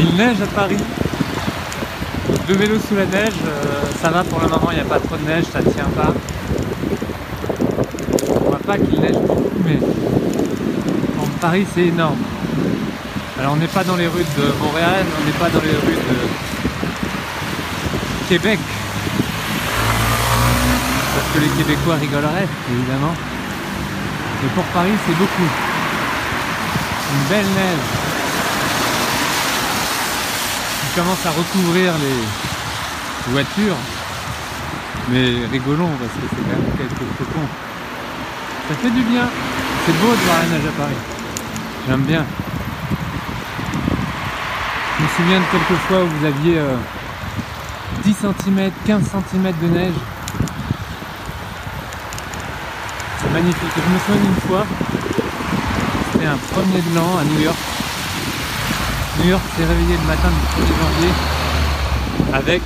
Il neige à Paris. Le vélo sous la neige, euh, ça va pour le moment, il n'y a pas trop de neige, ça ne tient pas. On voit pas qu'il neige beaucoup, mais en Paris c'est énorme. Alors on n'est pas dans les rues de Montréal, on n'est pas dans les rues de Québec. Parce que les Québécois rigoleraient, évidemment. Mais pour Paris, c'est beaucoup. Une belle neige commence à recouvrir les voitures. Mais rigolons parce que c'est quand même quelques flocons. Ça fait du bien. C'est beau de voir la neige à Paris. J'aime bien. Je me souviens de quelques fois où vous aviez euh, 10 cm, 15 cm de neige. C'est magnifique. Je me souviens d'une fois, c'était un premier de l'an à New York. New York s'est réveillé le matin du 1er janvier avec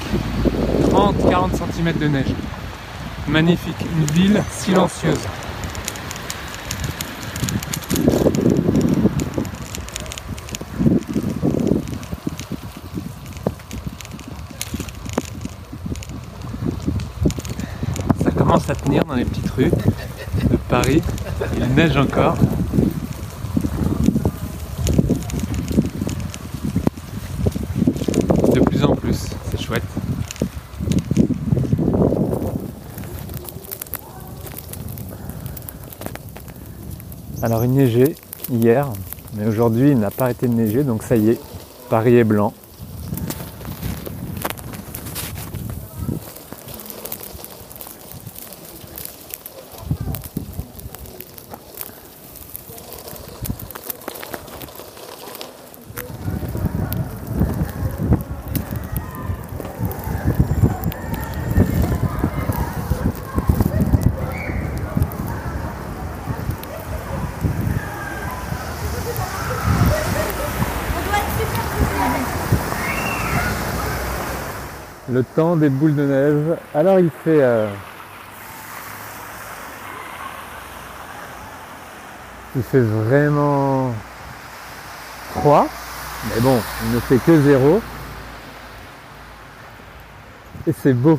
30-40 cm de neige. Magnifique, une ville silencieuse. Ça commence à tenir dans les petites rues de Paris. Il neige encore. De plus en plus, c'est chouette. Alors il neigeait hier, mais aujourd'hui il n'a pas arrêté de neiger, donc ça y est, Paris est blanc. Le temps des boules de neige. Alors il fait euh, il fait vraiment froid, mais bon, il ne fait que zéro. Et c'est beau.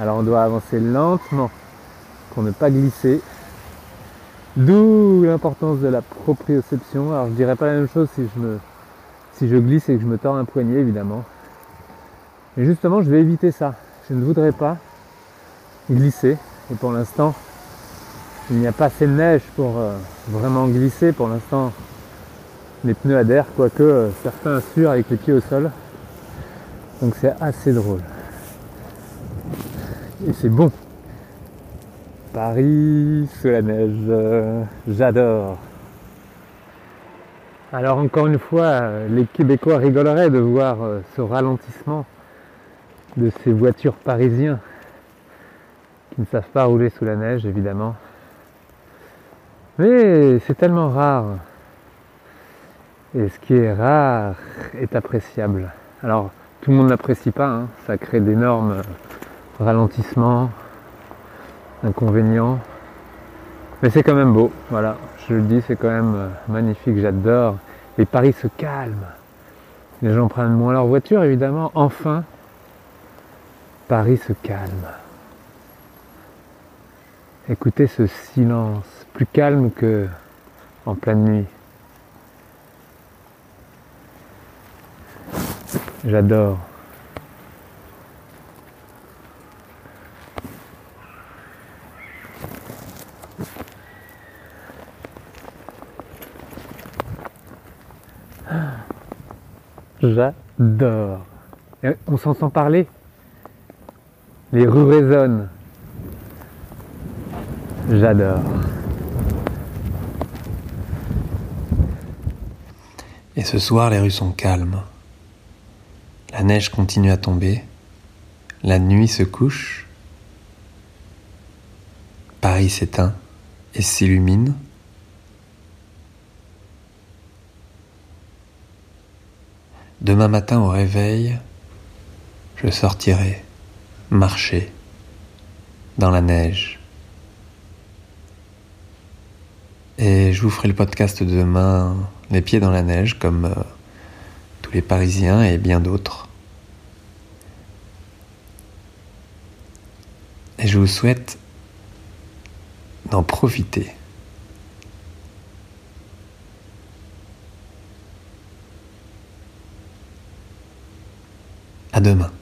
Alors on doit avancer lentement pour ne pas glisser. D'où l'importance de la proprioception. Alors je dirais pas la même chose si je me si je glisse et que je me tords un poignet évidemment. Mais justement, je vais éviter ça. Je ne voudrais pas glisser. Et pour l'instant, il n'y a pas assez de neige pour euh, vraiment glisser. Pour l'instant, les pneus adhèrent, quoique euh, certains assurent avec les pieds au sol. Donc c'est assez drôle. Et c'est bon. Paris sous la neige, j'adore. Alors encore une fois, euh, les Québécois rigoleraient de voir ce ralentissement de ces voitures parisiens qui ne savent pas rouler sous la neige, évidemment. Mais c'est tellement rare. Et ce qui est rare est appréciable. Alors, tout le monde n'apprécie pas, hein. ça crée d'énormes ralentissements, inconvénients. Mais c'est quand même beau, voilà, je le dis, c'est quand même euh, magnifique, j'adore. Et Paris se calme. Les gens prennent moins leur voiture, évidemment. Enfin, Paris se calme. Écoutez ce silence, plus calme que en pleine nuit. J'adore. J'adore. On s'entend parler? Les rues résonnent. J'adore. Et ce soir, les rues sont calmes. La neige continue à tomber. La nuit se couche. Paris s'éteint et s'illumine. Demain matin au réveil, je sortirai marcher dans la neige. Et je vous ferai le podcast demain, les pieds dans la neige, comme euh, tous les Parisiens et bien d'autres. Et je vous souhaite d'en profiter. À demain.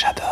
J'adore.